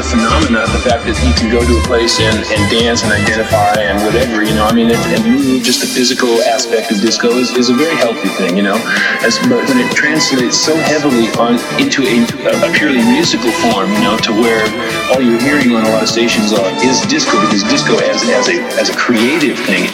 A phenomenon. The fact that you can go to a place and, and dance and identify and whatever, you know, I mean, it, and move, just the physical aspect of disco is, is a very healthy thing, you know. As, but when it translates so heavily on into a, a purely musical form, you know, to where all you're hearing on a lot of stations are, is disco because disco as, as a as a creative thing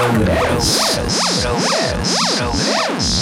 Progress. Progress. Progress.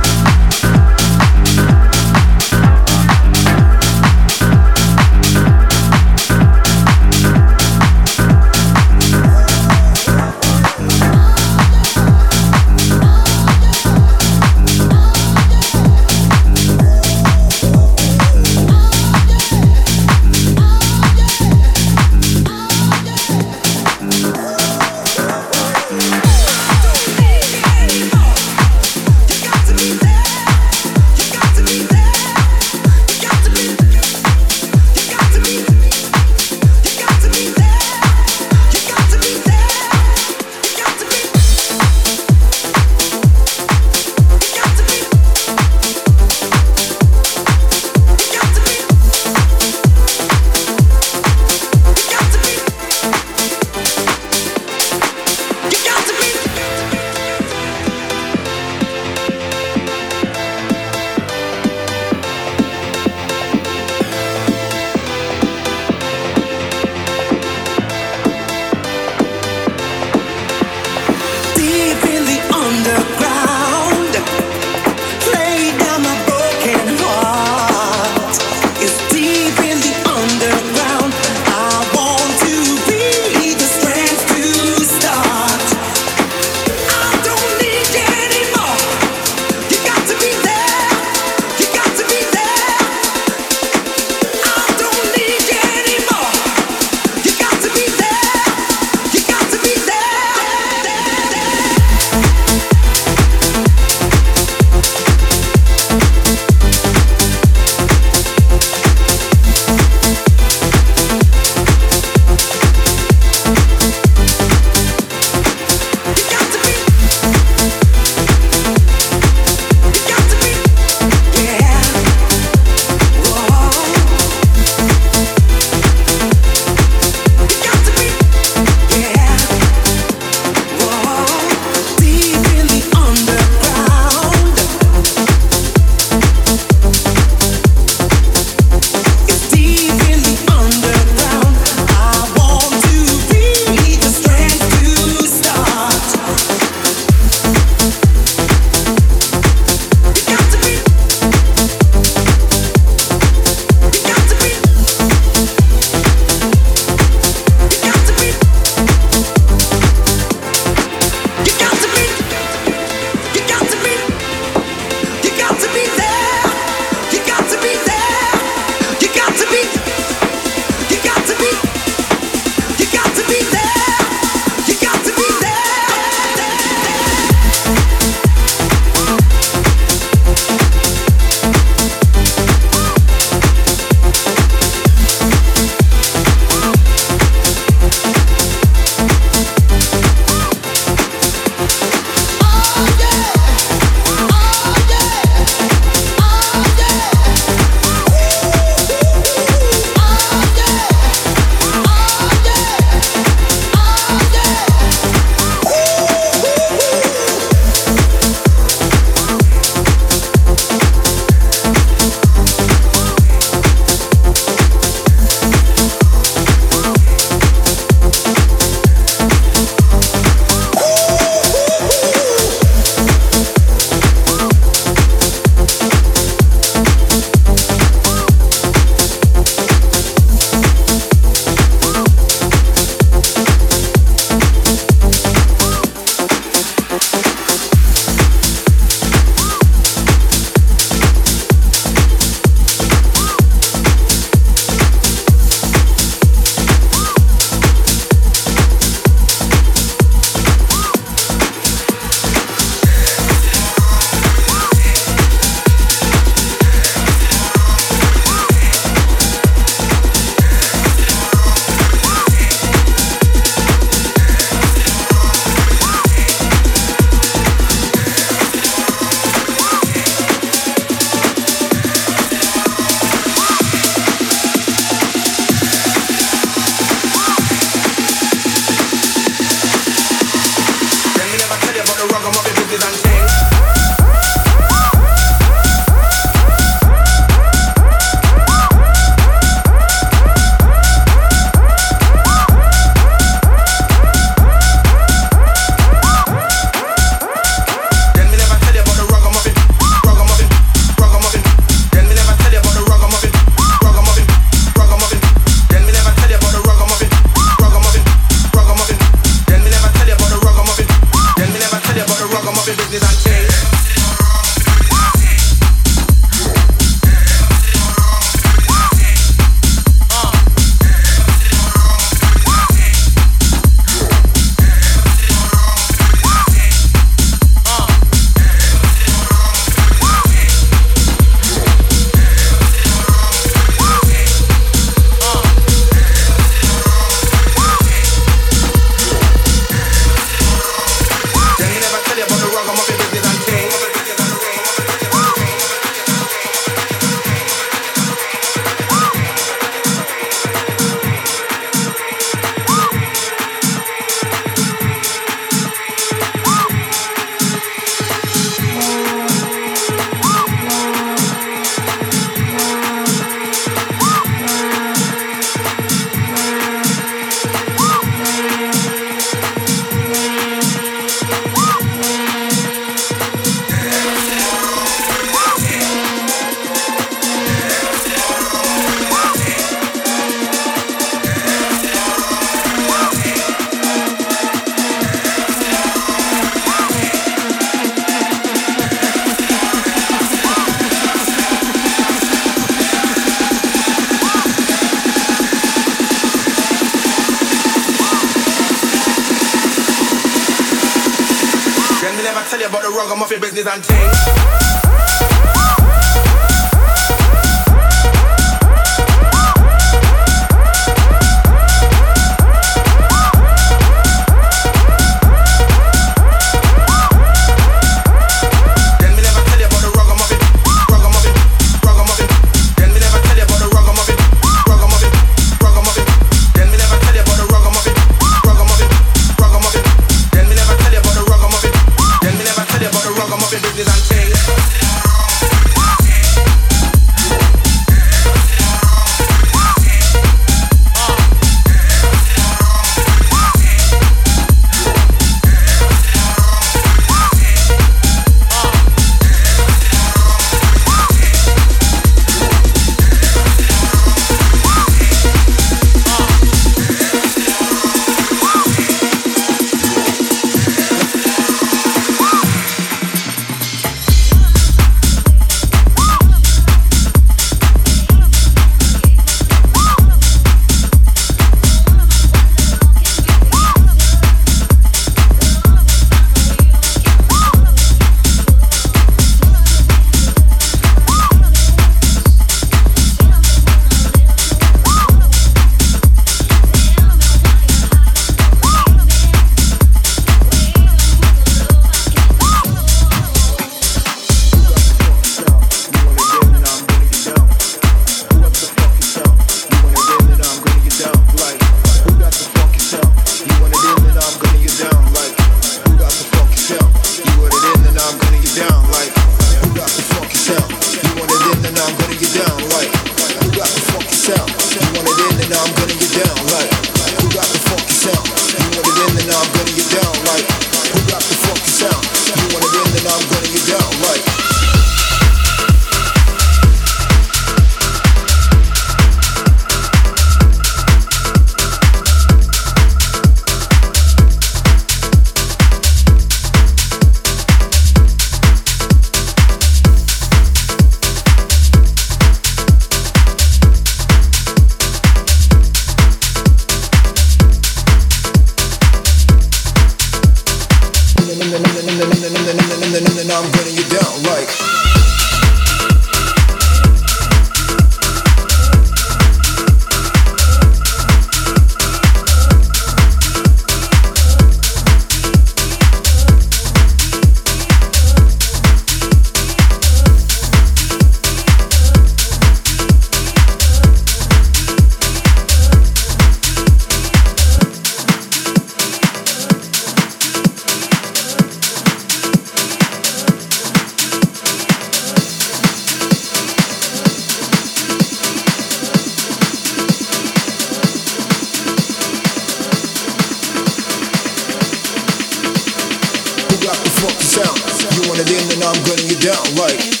I'm gunning you down like.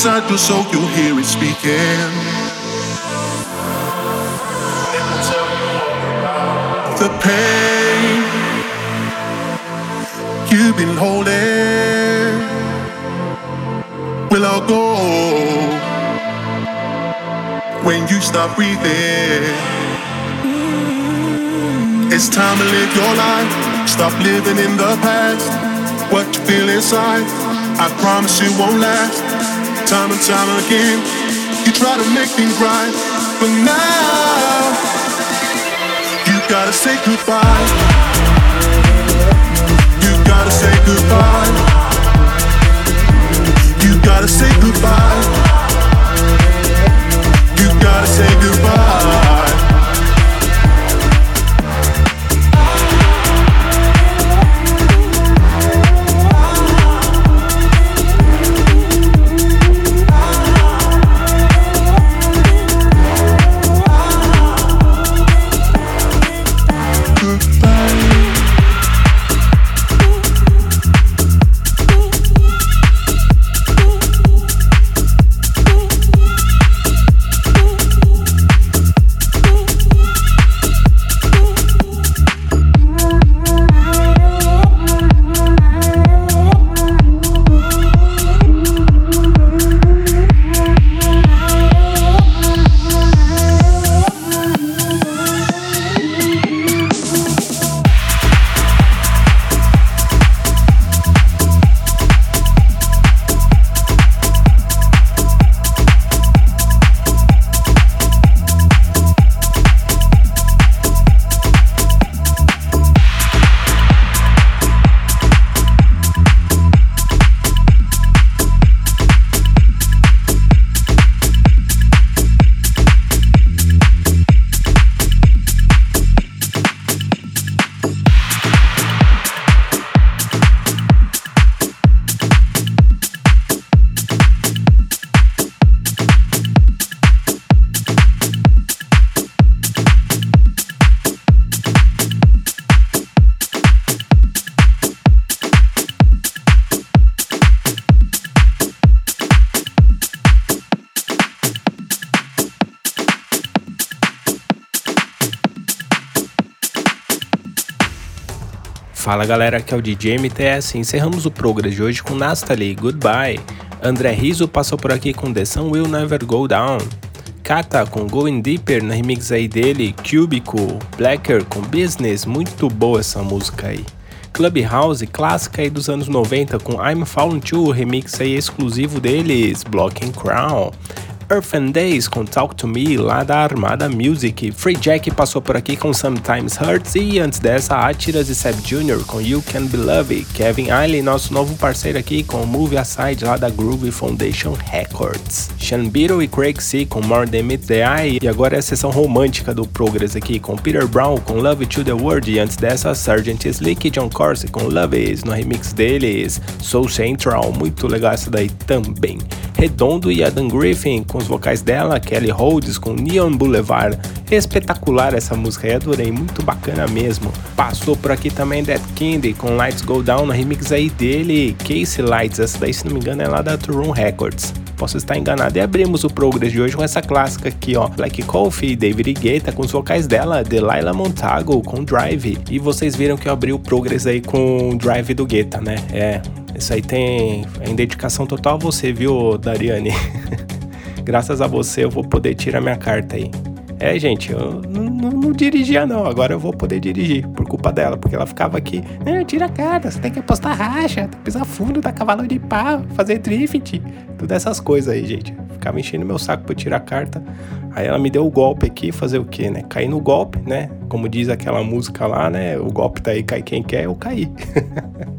Inside your soul, you'll hear it speaking. The pain you've been holding will all go when you stop breathing. It's time to live your life. Stop living in the past. What you feel inside, I promise you won't last time and time again. You try to make things right, but now you gotta say goodbye. You gotta say goodbye. You gotta say goodbye. You gotta say goodbye. Fala galera, aqui é o DJ MTS. Encerramos o programa de hoje com Nastali, Goodbye. André Riso passou por aqui com The Sun Will Never Go Down. Kata com Going Deeper na remix aí dele, Cubicle, Blacker com Business, muito boa essa música aí. Clubhouse, clássica aí dos anos 90 com I'm Falling To, remix aí exclusivo deles, Blocking Crown. Earth and Days com Talk to Me lá da Armada Music. Free Jack passou por aqui com Sometimes Hurts e antes dessa Atiras e Seb Jr. com You Can Be Loved. Kevin Eiley, nosso novo parceiro aqui com Move Aside lá da Groove Foundation Records. Sean Beatle e Craig C com More Than Meet the Eye e agora é a sessão romântica do Progress aqui com Peter Brown com Love to the World e antes dessa Sgt. Slick e John Corsi com Love Is no remix deles. Soul Central, muito legal essa daí também. Redondo e Adam Griffin com os vocais dela, Kelly Rhodes com Neon Boulevard. Espetacular essa música aí, adorei, muito bacana mesmo. Passou por aqui também Dead Candy com Lights Go Down, na remix aí dele, Casey Lights, essa daí se não me engano é lá da True Records. Posso estar enganado. E abrimos o Progress de hoje com essa clássica aqui, ó. Black Coffee, David Guetta com os vocais dela, Delilah Montago com Drive. E vocês viram que eu abri o Progress aí com o Drive do Guetta, né? É, isso aí tem em dedicação total a você, viu, Dariane? Graças a você eu vou poder tirar minha carta aí. É, gente, eu não, não, não, dirigia não, agora eu vou poder dirigir por culpa dela, porque ela ficava aqui, eh, tira a carta, você tem que apostar racha, tem que pisar fundo, dar cavalo de pau, fazer drift, todas essas coisas aí, gente. Ficava enchendo meu saco pra eu tirar a carta. Aí ela me deu o golpe aqui, fazer o quê, né? Cair no golpe, né? Como diz aquela música lá, né? O golpe tá aí, cai quem quer, eu caí.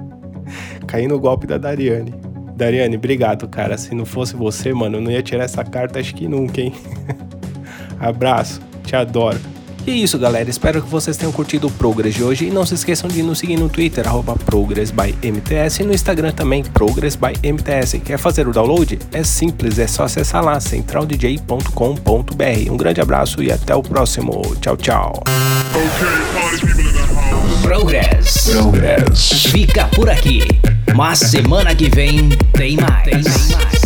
caí no golpe da Dariane. Dariane, obrigado, cara. Se não fosse você, mano, eu não ia tirar essa carta, acho que nunca, hein? Abraço, te adoro. E é isso, galera. Espero que vocês tenham curtido o Progress de hoje. E não se esqueçam de nos seguir no Twitter, ProgressByMTS, e no Instagram também, ProgressByMTS. Quer fazer o download? É simples, é só acessar lá, centraldj.com.br. Um grande abraço e até o próximo. Tchau, tchau. Progress. Progress. Fica por aqui. Mas semana que vem tem mais. Tem mais.